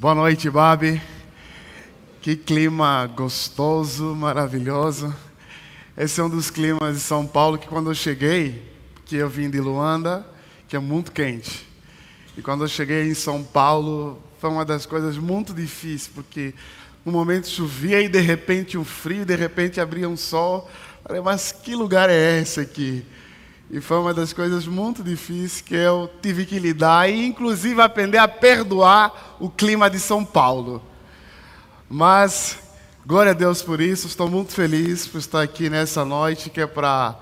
Boa noite, Babi. Que clima gostoso, maravilhoso. Esse é um dos climas de São Paulo que quando eu cheguei, que eu vim de Luanda, que é muito quente. E quando eu cheguei em São Paulo, foi uma das coisas muito difíceis, porque no momento chovia e de repente um frio, de repente abria um sol. Falei, mas que lugar é esse aqui? E foi uma das coisas muito difíceis que eu tive que lidar e, inclusive, aprender a perdoar o clima de São Paulo. Mas, glória a Deus por isso, estou muito feliz por estar aqui nessa noite, que é para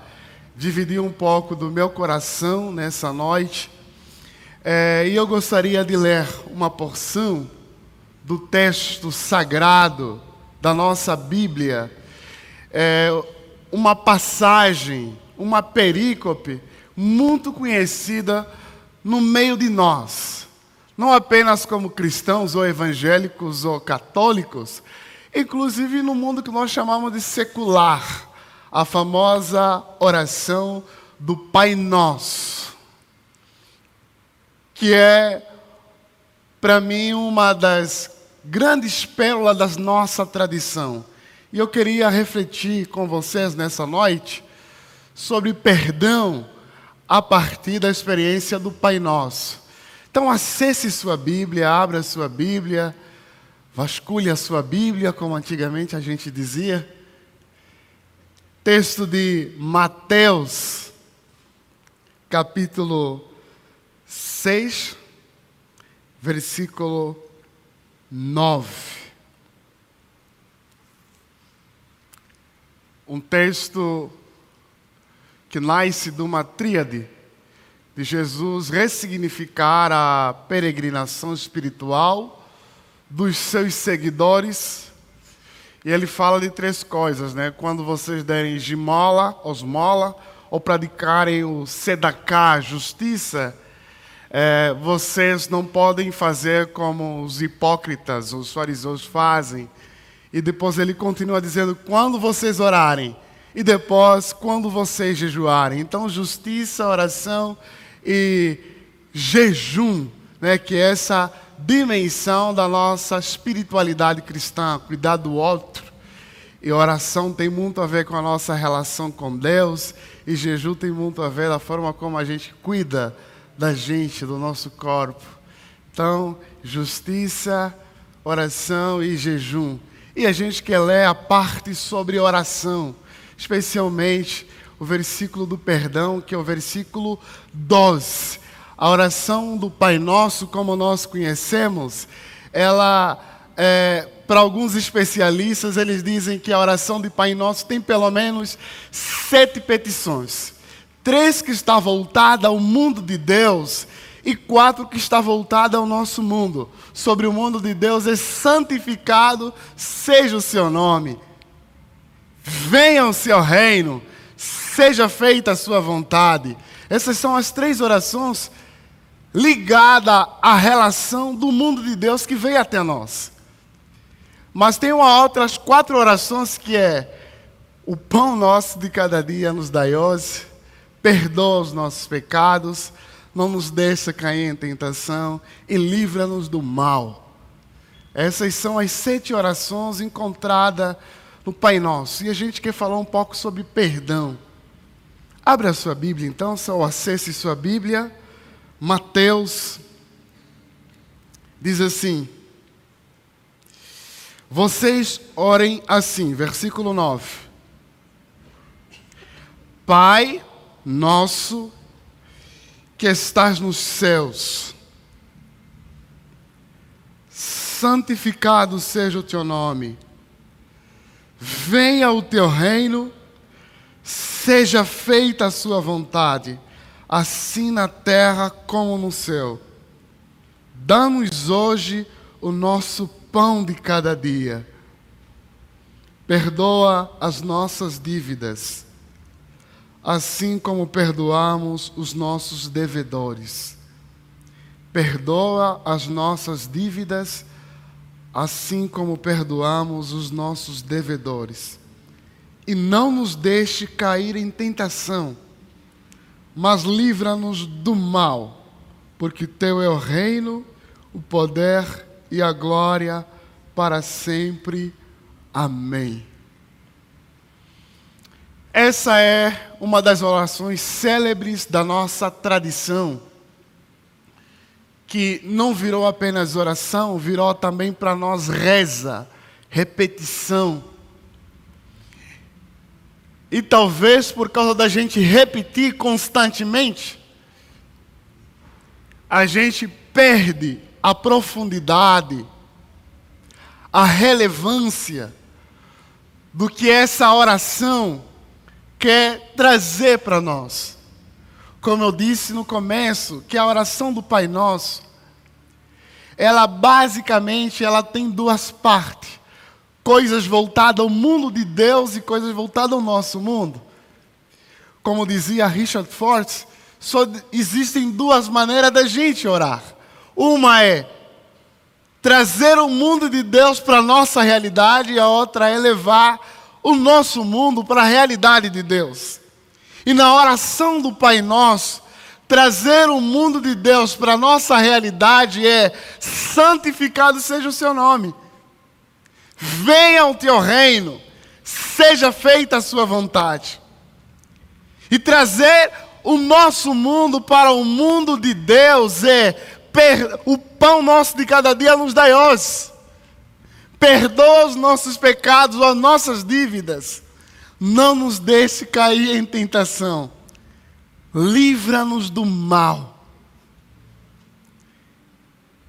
dividir um pouco do meu coração nessa noite. É, e eu gostaria de ler uma porção do texto sagrado da nossa Bíblia, é, uma passagem uma perícope muito conhecida no meio de nós, não apenas como cristãos ou evangélicos ou católicos, inclusive no mundo que nós chamamos de secular, a famosa oração do Pai Nosso, que é, para mim, uma das grandes pérolas da nossa tradição. E eu queria refletir com vocês nessa noite sobre perdão a partir da experiência do Pai Nosso. Então, acesse sua Bíblia, abra sua Bíblia, vasculhe a sua Bíblia, como antigamente a gente dizia. Texto de Mateus, capítulo 6, versículo 9. Um texto que nasce de uma tríade de Jesus ressignificar a peregrinação espiritual dos seus seguidores. E ele fala de três coisas, né? Quando vocês derem esmola, osmola, ou praticarem o sedacá, justiça, é, vocês não podem fazer como os hipócritas, os fariseus fazem. E depois ele continua dizendo: quando vocês orarem, e depois quando vocês jejuarem. Então, justiça, oração e jejum, né, que é essa dimensão da nossa espiritualidade cristã, cuidar do outro. E oração tem muito a ver com a nossa relação com Deus, e jejum tem muito a ver da forma como a gente cuida da gente, do nosso corpo. Então, justiça, oração e jejum. E a gente quer ler a parte sobre oração especialmente o versículo do perdão, que é o versículo 12. A oração do Pai Nosso, como nós conhecemos, ela, é, para alguns especialistas, eles dizem que a oração do Pai Nosso tem pelo menos sete petições. Três que está voltada ao mundo de Deus e quatro que está voltada ao nosso mundo. Sobre o mundo de Deus é santificado seja o seu nome. Venha o seu reino, seja feita a sua vontade. Essas são as três orações ligadas à relação do mundo de Deus que veio até nós. Mas tem uma outras quatro orações que é o pão nosso de cada dia nos dai hoje, perdoa os nossos pecados, não nos deixa cair em tentação e livra-nos do mal. Essas são as sete orações encontradas no Pai Nosso. E a gente quer falar um pouco sobre perdão. Abra a sua Bíblia então, ou acesse sua Bíblia. Mateus diz assim: Vocês orem assim, versículo 9. Pai nosso que estás nos céus, santificado seja o teu nome Venha o teu reino, seja feita a sua vontade, assim na terra como no céu. Dá-nos hoje o nosso pão de cada dia. Perdoa as nossas dívidas, assim como perdoamos os nossos devedores. Perdoa as nossas dívidas, assim como perdoamos os nossos devedores. E não nos deixe cair em tentação, mas livra-nos do mal, porque teu é o reino, o poder e a glória para sempre. Amém. Essa é uma das orações célebres da nossa tradição, que não virou apenas oração, virou também para nós reza, repetição. E talvez por causa da gente repetir constantemente, a gente perde a profundidade, a relevância do que essa oração quer trazer para nós. Como eu disse no começo, que a oração do Pai Nosso, ela basicamente ela tem duas partes. Coisas voltadas ao mundo de Deus e coisas voltadas ao nosso mundo. Como dizia Richard Fortes, só existem duas maneiras da gente orar. Uma é trazer o mundo de Deus para a nossa realidade e a outra é levar o nosso mundo para a realidade de Deus. E na oração do Pai Nosso, trazer o mundo de Deus para a nossa realidade é: santificado seja o seu nome, venha o teu reino, seja feita a sua vontade. E trazer o nosso mundo para o mundo de Deus é o pão nosso de cada dia nos dai hoje perdoa os nossos pecados, as nossas dívidas. Não nos deixe cair em tentação. Livra-nos do mal.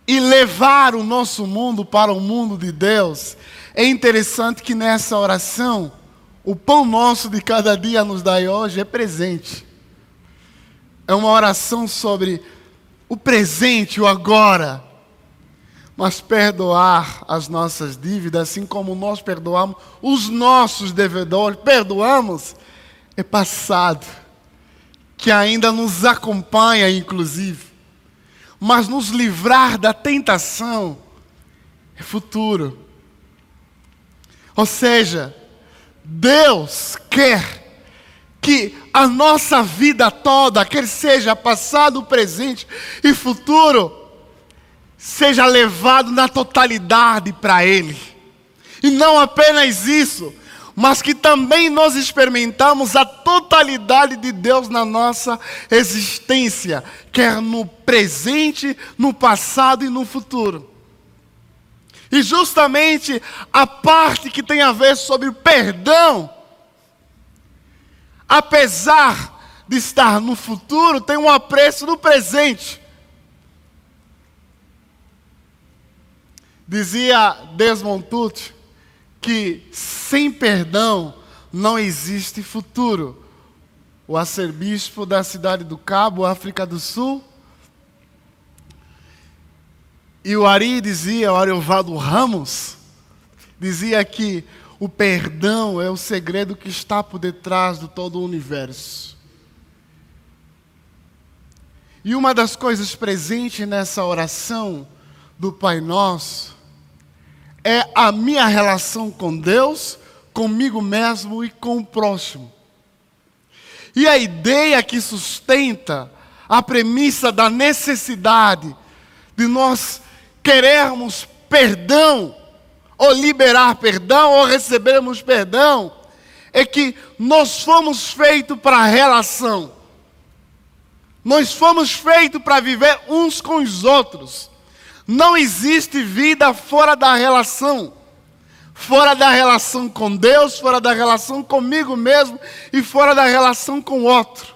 E levar o nosso mundo para o mundo de Deus. É interessante que nessa oração, o pão nosso de cada dia nos dai hoje é presente. É uma oração sobre o presente, o agora mas perdoar as nossas dívidas, assim como nós perdoamos os nossos devedores, perdoamos, é passado, que ainda nos acompanha, inclusive. Mas nos livrar da tentação é futuro. Ou seja, Deus quer que a nossa vida toda, quer seja passado, presente e futuro, seja levado na totalidade para Ele. E não apenas isso, mas que também nós experimentamos a totalidade de Deus na nossa existência, quer no presente, no passado e no futuro. E justamente a parte que tem a ver sobre perdão, apesar de estar no futuro, tem um apreço no presente. Dizia Desmond Tutu que sem perdão não existe futuro. O arcebispo da cidade do Cabo, África do Sul. E o Ari dizia, o Ariovaldo Ramos, dizia que o perdão é o segredo que está por detrás de todo o universo. E uma das coisas presentes nessa oração do Pai Nosso é a minha relação com Deus, comigo mesmo e com o próximo. E a ideia que sustenta a premissa da necessidade de nós querermos perdão, ou liberar perdão, ou recebermos perdão, é que nós fomos feitos para a relação. Nós fomos feitos para viver uns com os outros. Não existe vida fora da relação. Fora da relação com Deus, fora da relação comigo mesmo e fora da relação com o outro.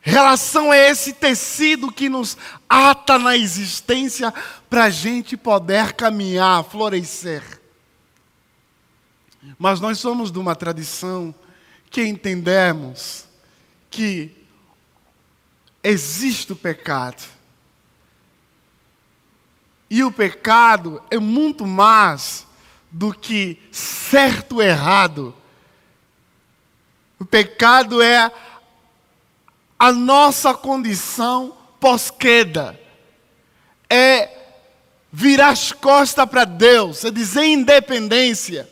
Relação é esse tecido que nos ata na existência para a gente poder caminhar, florescer. Mas nós somos de uma tradição que entendemos que existe o pecado. E o pecado é muito mais do que certo ou errado. O pecado é a nossa condição pós-queda. É virar as costas para Deus, é dizer independência.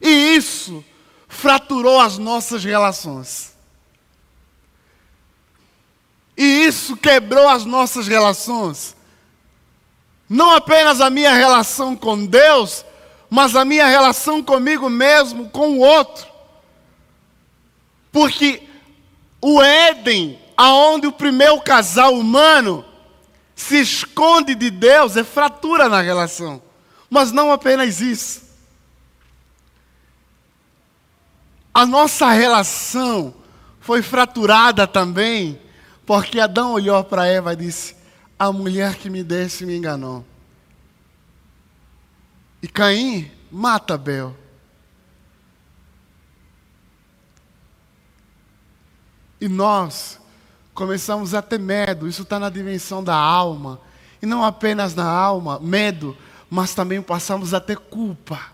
E isso fraturou as nossas relações. E isso quebrou as nossas relações. Não apenas a minha relação com Deus, mas a minha relação comigo mesmo, com o outro. Porque o Éden, aonde o primeiro casal humano se esconde de Deus, é fratura na relação. Mas não apenas isso. A nossa relação foi fraturada também, porque Adão olhou para Eva e disse: A mulher que me desse me enganou. E Caim mata Abel. E nós começamos a ter medo, isso está na dimensão da alma. E não apenas na alma, medo, mas também passamos a ter culpa,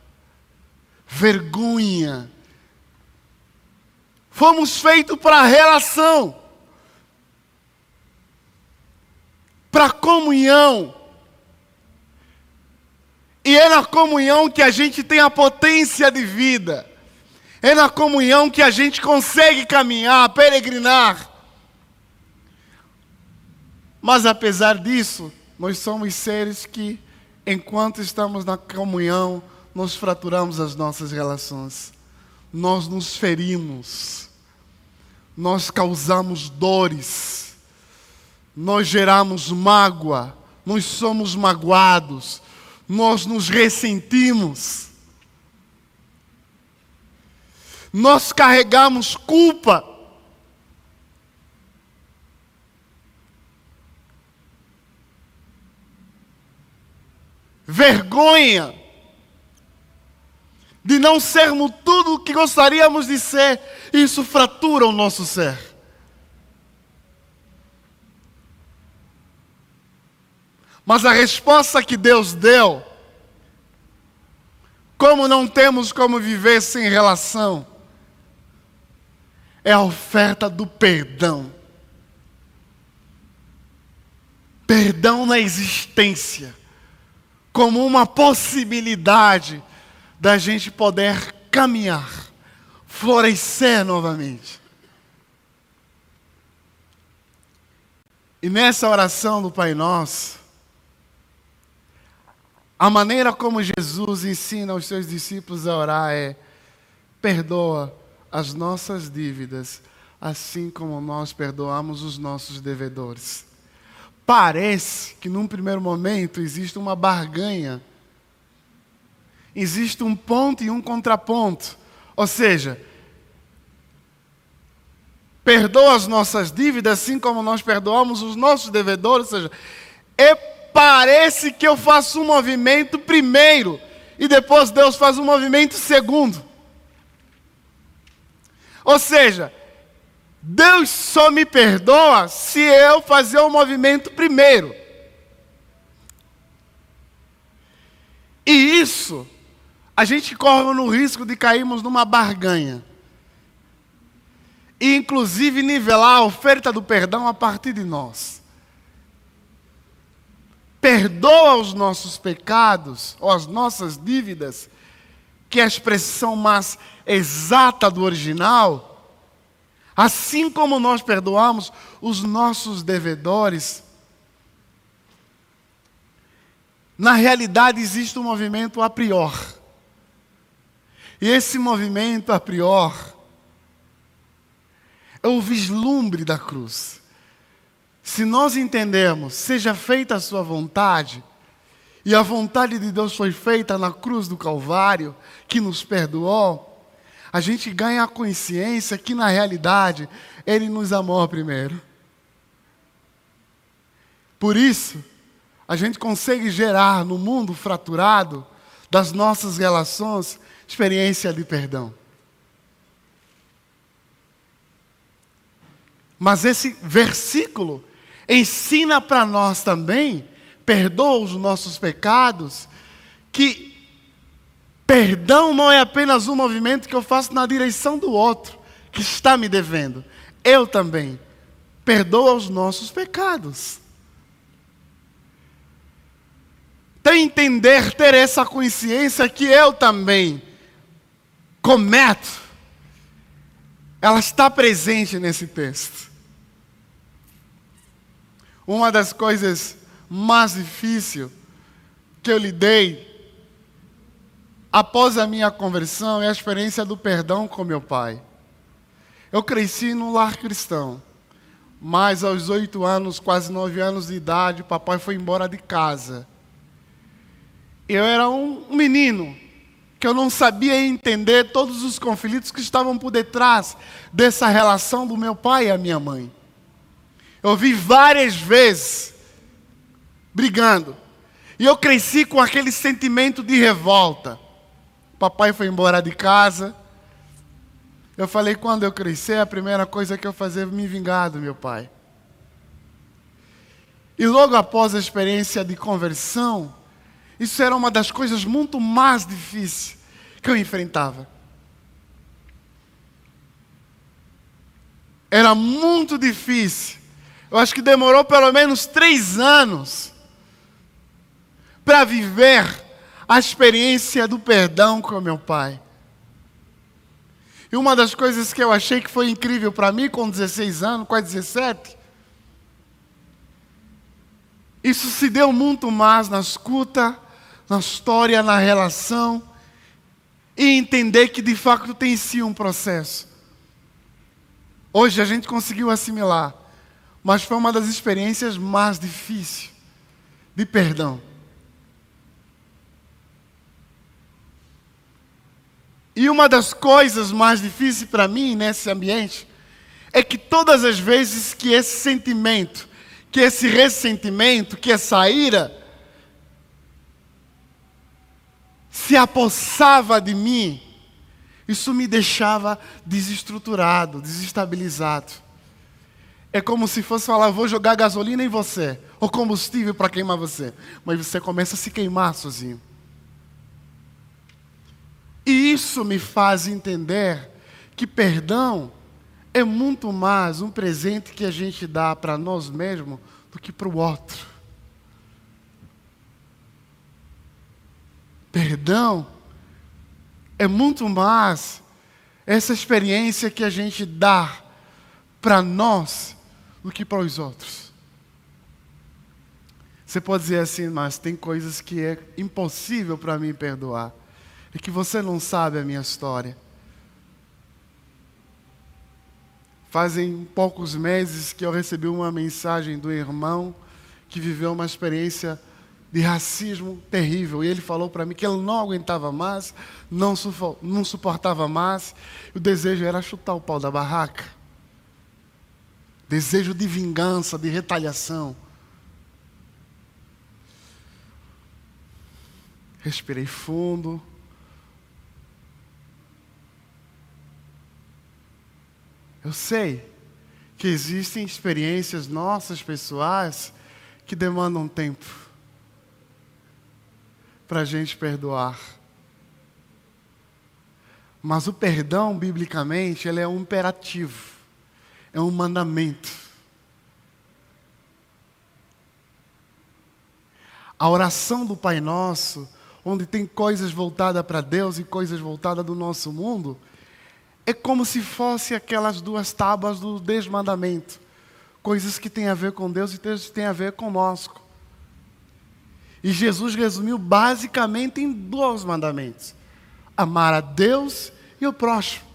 vergonha. Fomos feitos para a relação, para comunhão. E é na comunhão que a gente tem a potência de vida. É na comunhão que a gente consegue caminhar, peregrinar. Mas apesar disso, nós somos seres que, enquanto estamos na comunhão, nós fraturamos as nossas relações. Nós nos ferimos. Nós causamos dores. Nós geramos mágoa. Nós somos magoados nós nos ressentimos, nós carregamos culpa. Vergonha de não sermos tudo o que gostaríamos de ser, isso fratura o nosso ser. Mas a resposta que Deus deu, como não temos como viver sem relação, é a oferta do perdão. Perdão na existência, como uma possibilidade da gente poder caminhar, florescer novamente. E nessa oração do Pai Nosso, a maneira como Jesus ensina os seus discípulos a orar é: perdoa as nossas dívidas, assim como nós perdoamos os nossos devedores. Parece que num primeiro momento existe uma barganha, existe um ponto e um contraponto. Ou seja, perdoa as nossas dívidas, assim como nós perdoamos os nossos devedores. Ou seja, é parece que eu faço um movimento primeiro e depois Deus faz um movimento segundo. Ou seja, Deus só me perdoa se eu fazer o movimento primeiro. E isso, a gente corre no risco de cairmos numa barganha. E inclusive nivelar a oferta do perdão a partir de nós perdoa os nossos pecados ou as nossas dívidas, que é a expressão mais exata do original, assim como nós perdoamos os nossos devedores, na realidade existe um movimento a prior. E esse movimento a prior é o vislumbre da cruz. Se nós entendemos, seja feita a sua vontade, e a vontade de Deus foi feita na cruz do Calvário, que nos perdoou, a gente ganha a consciência que na realidade Ele nos amou primeiro. Por isso, a gente consegue gerar no mundo fraturado das nossas relações experiência de perdão. Mas esse versículo ensina para nós também, perdoa os nossos pecados, que perdão não é apenas um movimento que eu faço na direção do outro que está me devendo. Eu também perdoa os nossos pecados. Então, entender, ter essa consciência que eu também cometo, ela está presente nesse texto. Uma das coisas mais difíceis que eu lidei após a minha conversão é a experiência do perdão com meu pai. Eu cresci num lar cristão, mas aos oito anos, quase nove anos de idade, papai foi embora de casa. Eu era um menino que eu não sabia entender todos os conflitos que estavam por detrás dessa relação do meu pai e a minha mãe. Eu vi várias vezes brigando. E eu cresci com aquele sentimento de revolta. Papai foi embora de casa. Eu falei, quando eu crescer, a primeira coisa que eu fazer é me vingar do meu pai. E logo após a experiência de conversão, isso era uma das coisas muito mais difíceis que eu enfrentava. Era muito difícil. Eu acho que demorou pelo menos três anos para viver a experiência do perdão com meu pai. E uma das coisas que eu achei que foi incrível para mim com 16 anos, quase 17, isso se deu muito mais na escuta na história, na relação, e entender que de fato tem sim um processo. Hoje a gente conseguiu assimilar, mas foi uma das experiências mais difíceis de perdão. E uma das coisas mais difíceis para mim nesse ambiente é que todas as vezes que esse sentimento, que esse ressentimento, que essa ira, se apossava de mim, isso me deixava desestruturado, desestabilizado. É como se fosse falar: vou jogar gasolina em você, ou combustível para queimar você. Mas você começa a se queimar sozinho. E isso me faz entender que perdão é muito mais um presente que a gente dá para nós mesmos do que para o outro. Perdão é muito mais essa experiência que a gente dá para nós do que para os outros. Você pode dizer assim, mas tem coisas que é impossível para mim perdoar. É que você não sabe a minha história. Fazem poucos meses que eu recebi uma mensagem do irmão que viveu uma experiência de racismo terrível. E ele falou para mim que ele não aguentava mais, não, suportava mais. O desejo era chutar o pau da barraca. Desejo de vingança, de retaliação. Respirei fundo. Eu sei que existem experiências nossas pessoais que demandam tempo para a gente perdoar. Mas o perdão, biblicamente, ele é um imperativo, é um mandamento. A oração do Pai Nosso, onde tem coisas voltadas para Deus e coisas voltadas do nosso mundo, é como se fosse aquelas duas tábuas do desmandamento. Coisas que têm a ver com Deus e coisas que têm a ver conosco. E Jesus resumiu basicamente em dois mandamentos: amar a Deus e o próximo.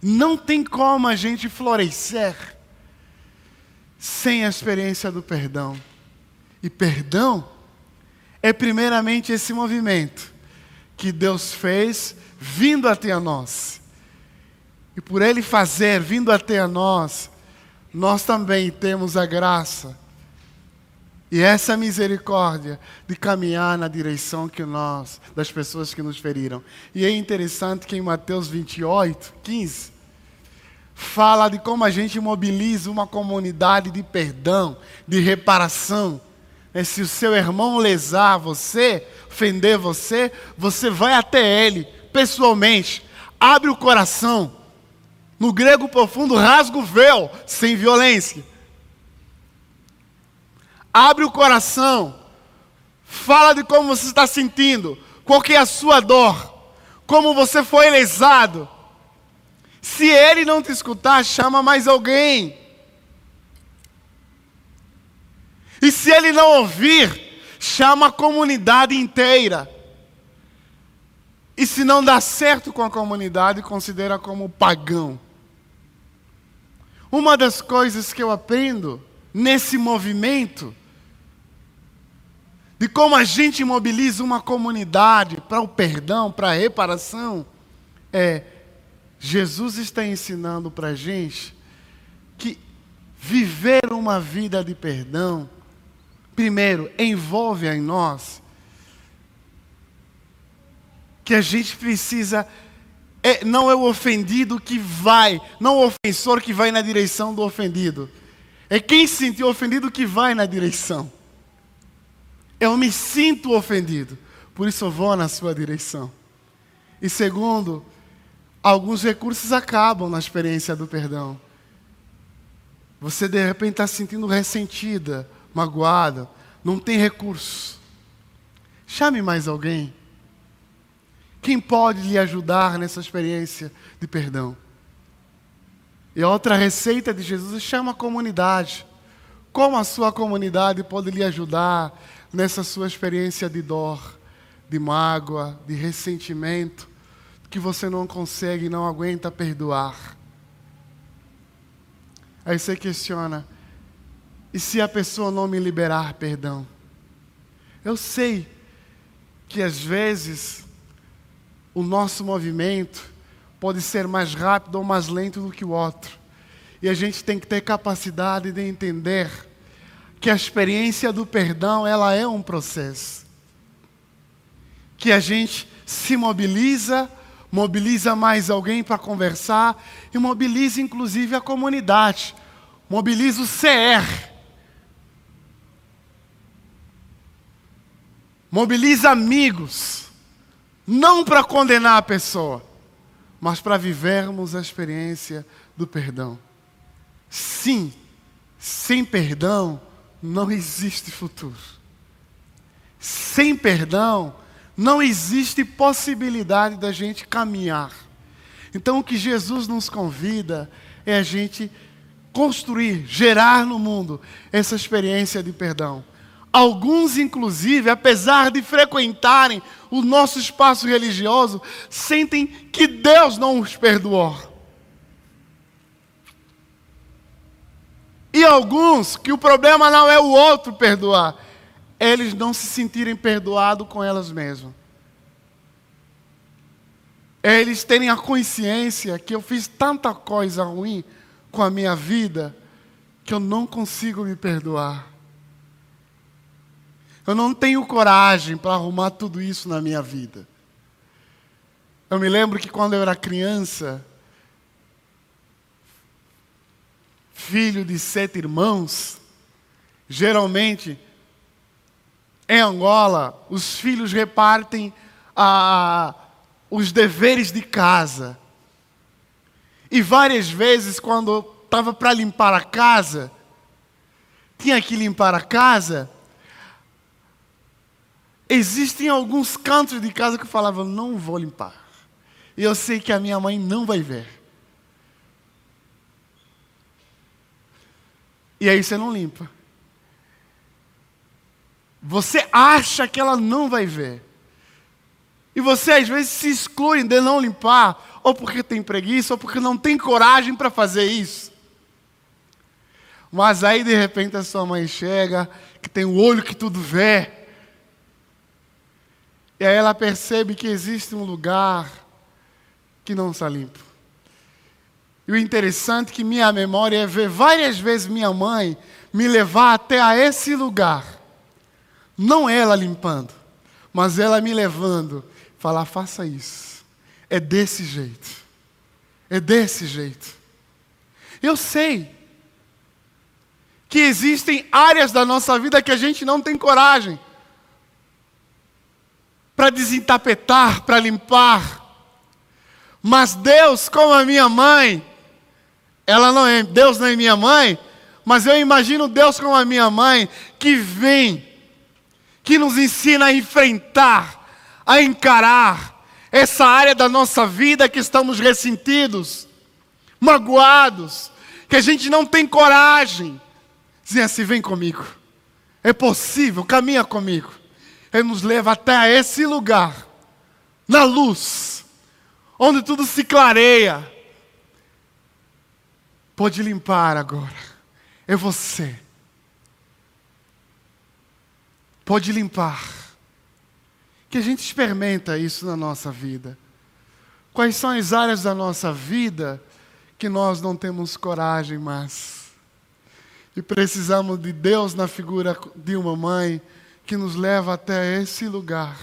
Não tem como a gente florescer sem a experiência do perdão. E perdão é primeiramente esse movimento que Deus fez vindo até a nós. E por Ele fazer vindo até a nós, nós também temos a graça e essa misericórdia de caminhar na direção que nós, das pessoas que nos feriram. E é interessante que em Mateus 28, 15, fala de como a gente mobiliza uma comunidade de perdão, de reparação. É, se o seu irmão lesar você, ofender você, você vai até ele pessoalmente, abre o coração no grego profundo, rasga o véu sem violência. Abre o coração. Fala de como você está sentindo. Qual que é a sua dor. Como você foi lesado. Se ele não te escutar, chama mais alguém. E se ele não ouvir, chama a comunidade inteira. E se não dá certo com a comunidade, considera como pagão. Uma das coisas que eu aprendo nesse movimento, de como a gente mobiliza uma comunidade para o perdão, para a reparação, é Jesus está ensinando para a gente que viver uma vida de perdão, primeiro, envolve em nós que a gente precisa é, não é o ofendido que vai, não o ofensor que vai na direção do ofendido. É quem se sentiu ofendido que vai na direção. Eu me sinto ofendido, por isso eu vou na sua direção. E segundo, alguns recursos acabam na experiência do perdão. Você de repente está se sentindo ressentida, magoada, não tem recurso. Chame mais alguém. Quem pode lhe ajudar nessa experiência de perdão? E outra receita de Jesus é chama a comunidade. Como a sua comunidade pode lhe ajudar nessa sua experiência de dor, de mágoa, de ressentimento, que você não consegue não aguenta perdoar? Aí você questiona: e se a pessoa não me liberar perdão? Eu sei que às vezes o nosso movimento pode ser mais rápido ou mais lento do que o outro. E a gente tem que ter capacidade de entender que a experiência do perdão, ela é um processo. Que a gente se mobiliza, mobiliza mais alguém para conversar e mobiliza inclusive a comunidade. Mobiliza o CR. Mobiliza amigos não para condenar a pessoa, mas para vivermos a experiência do perdão. Sim, sem perdão não existe futuro. Sem perdão não existe possibilidade da gente caminhar. Então o que Jesus nos convida é a gente construir, gerar no mundo essa experiência de perdão. Alguns, inclusive, apesar de frequentarem o nosso espaço religioso, sentem que Deus não os perdoou. E alguns, que o problema não é o outro perdoar, eles não se sentirem perdoados com elas mesmas. Eles terem a consciência que eu fiz tanta coisa ruim com a minha vida que eu não consigo me perdoar. Eu não tenho coragem para arrumar tudo isso na minha vida. Eu me lembro que quando eu era criança, filho de sete irmãos, geralmente em Angola, os filhos repartem ah, os deveres de casa. E várias vezes, quando estava para limpar a casa, tinha que limpar a casa, Existem alguns cantos de casa que eu falava, não vou limpar. E eu sei que a minha mãe não vai ver. E aí você não limpa. Você acha que ela não vai ver. E você às vezes se exclui de não limpar, ou porque tem preguiça, ou porque não tem coragem para fazer isso. Mas aí de repente a sua mãe chega, que tem o olho que tudo vê, e aí ela percebe que existe um lugar que não está limpo. E o interessante é que minha memória é ver várias vezes minha mãe me levar até a esse lugar. Não ela limpando, mas ela me levando, falar: faça isso. É desse jeito. É desse jeito. Eu sei que existem áreas da nossa vida que a gente não tem coragem para desentapetar, para limpar. Mas Deus, como a minha mãe, ela não é, Deus não é minha mãe, mas eu imagino Deus como a minha mãe, que vem, que nos ensina a enfrentar, a encarar essa área da nossa vida que estamos ressentidos. magoados, que a gente não tem coragem. Dizem assim: vem comigo, é possível, caminha comigo. Ele nos leva até esse lugar, na luz, onde tudo se clareia. Pode limpar agora, é você. Pode limpar. Que a gente experimenta isso na nossa vida. Quais são as áreas da nossa vida que nós não temos coragem mais? E precisamos de Deus na figura de uma mãe que nos leva até esse lugar.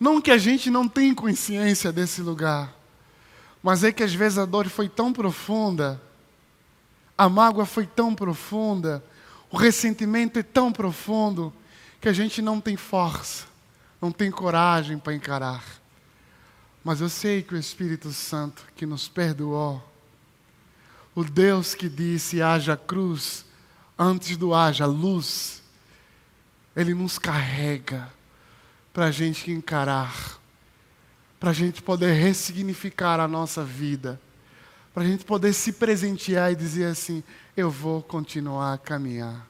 Não que a gente não tenha consciência desse lugar, mas é que às vezes a dor foi tão profunda, a mágoa foi tão profunda, o ressentimento é tão profundo, que a gente não tem força, não tem coragem para encarar. Mas eu sei que o Espírito Santo que nos perdoou, o Deus que disse haja cruz antes do haja luz, Ele nos carrega para a gente encarar, para a gente poder ressignificar a nossa vida, para a gente poder se presentear e dizer assim: eu vou continuar a caminhar,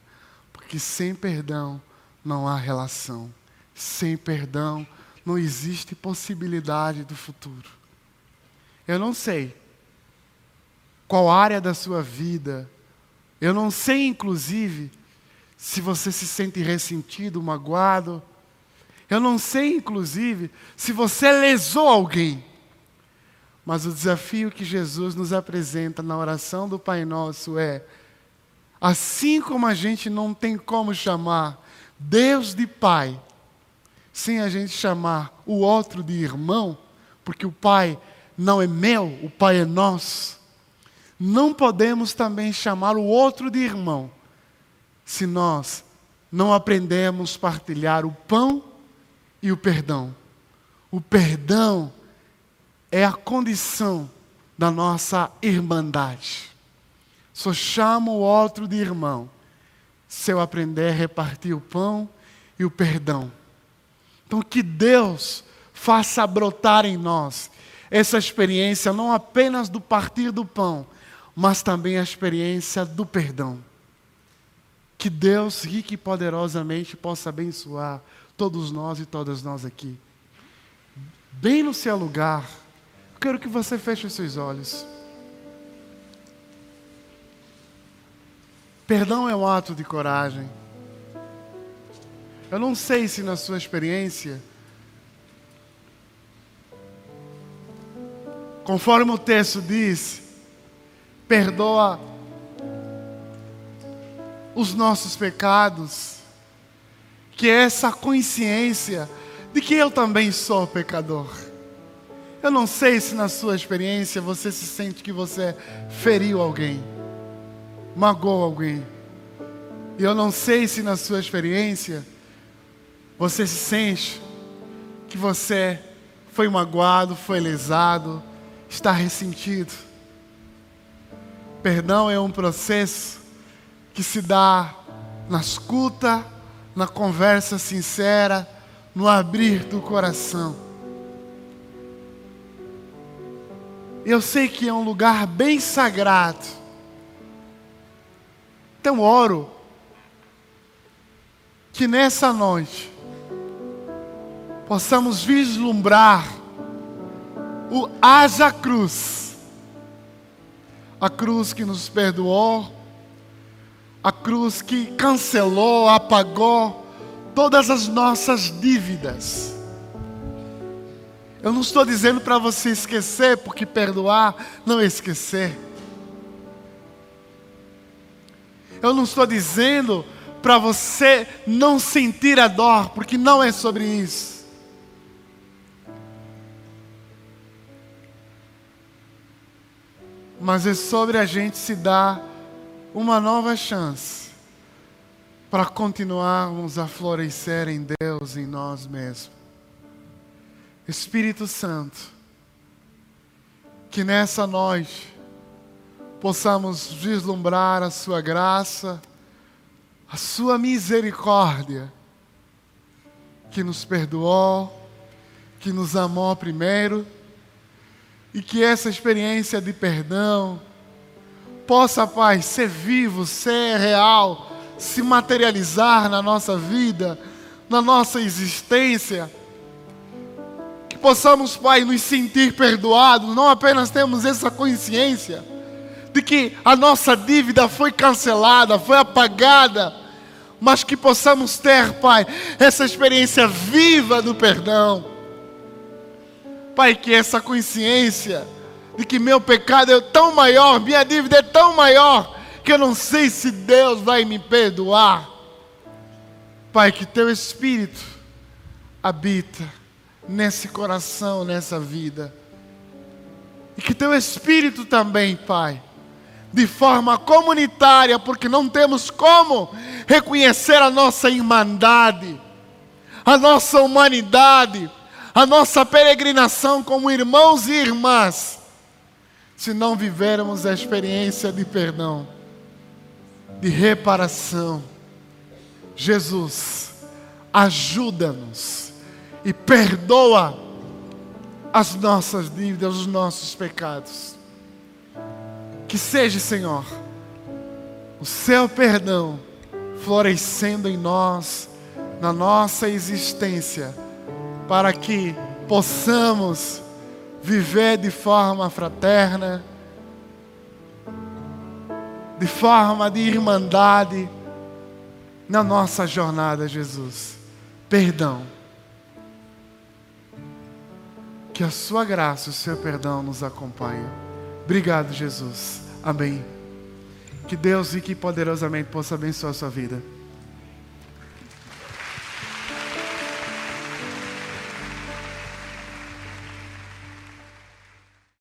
porque sem perdão não há relação, sem perdão não existe possibilidade do futuro. Eu não sei qual área da sua vida, eu não sei, inclusive, se você se sente ressentido, magoado. Eu não sei, inclusive, se você lesou alguém. Mas o desafio que Jesus nos apresenta na oração do Pai Nosso é: assim como a gente não tem como chamar Deus de Pai, sem a gente chamar o outro de irmão, porque o pai não é meu, o pai é nosso. Não podemos também chamar o outro de irmão, se nós não aprendemos a partilhar o pão e o perdão. O perdão é a condição da nossa irmandade. Só chamo o outro de irmão se eu aprender a repartir o pão e o perdão. Então, que Deus faça brotar em nós essa experiência, não apenas do partir do pão, mas também a experiência do perdão. Que Deus, rique e poderosamente, possa abençoar todos nós e todas nós aqui. Bem no seu lugar, quero que você feche os seus olhos. Perdão é um ato de coragem. Eu não sei se na sua experiência, conforme o texto diz, perdoa os nossos pecados, que é essa consciência de que eu também sou pecador. Eu não sei se na sua experiência você se sente que você feriu alguém, magoou alguém. E eu não sei se na sua experiência você se sente que você foi magoado, foi lesado, está ressentido. Perdão é um processo que se dá na escuta, na conversa sincera, no abrir do coração. Eu sei que é um lugar bem sagrado. Então oro que nessa noite possamos vislumbrar o haja cruz, a cruz que nos perdoou, a cruz que cancelou, apagou todas as nossas dívidas. Eu não estou dizendo para você esquecer, porque perdoar não é esquecer. Eu não estou dizendo para você não sentir a dor, porque não é sobre isso. mas é sobre a gente se dar uma nova chance para continuarmos a florescer em Deus, em nós mesmos. Espírito Santo, que nessa noite possamos vislumbrar a Sua graça, a Sua misericórdia, que nos perdoou, que nos amou primeiro e que essa experiência de perdão possa, Pai, ser vivo, ser real, se materializar na nossa vida, na nossa existência. Que possamos, Pai, nos sentir perdoados, não apenas temos essa consciência de que a nossa dívida foi cancelada, foi apagada, mas que possamos ter, Pai, essa experiência viva do perdão Pai, que essa consciência de que meu pecado é tão maior, minha dívida é tão maior, que eu não sei se Deus vai me perdoar. Pai, que teu Espírito habita nesse coração, nessa vida. E que teu Espírito também, Pai, de forma comunitária, porque não temos como reconhecer a nossa irmandade, a nossa humanidade, a nossa peregrinação como irmãos e irmãs, se não vivermos a experiência de perdão, de reparação. Jesus, ajuda-nos e perdoa as nossas dívidas, os nossos pecados. Que seja, Senhor, o seu perdão florescendo em nós, na nossa existência para que possamos viver de forma fraterna, de forma de irmandade na nossa jornada, Jesus. Perdão. Que a sua graça, o seu perdão nos acompanhe. Obrigado, Jesus. Amém. Que Deus e que poderosamente possa abençoar a sua vida.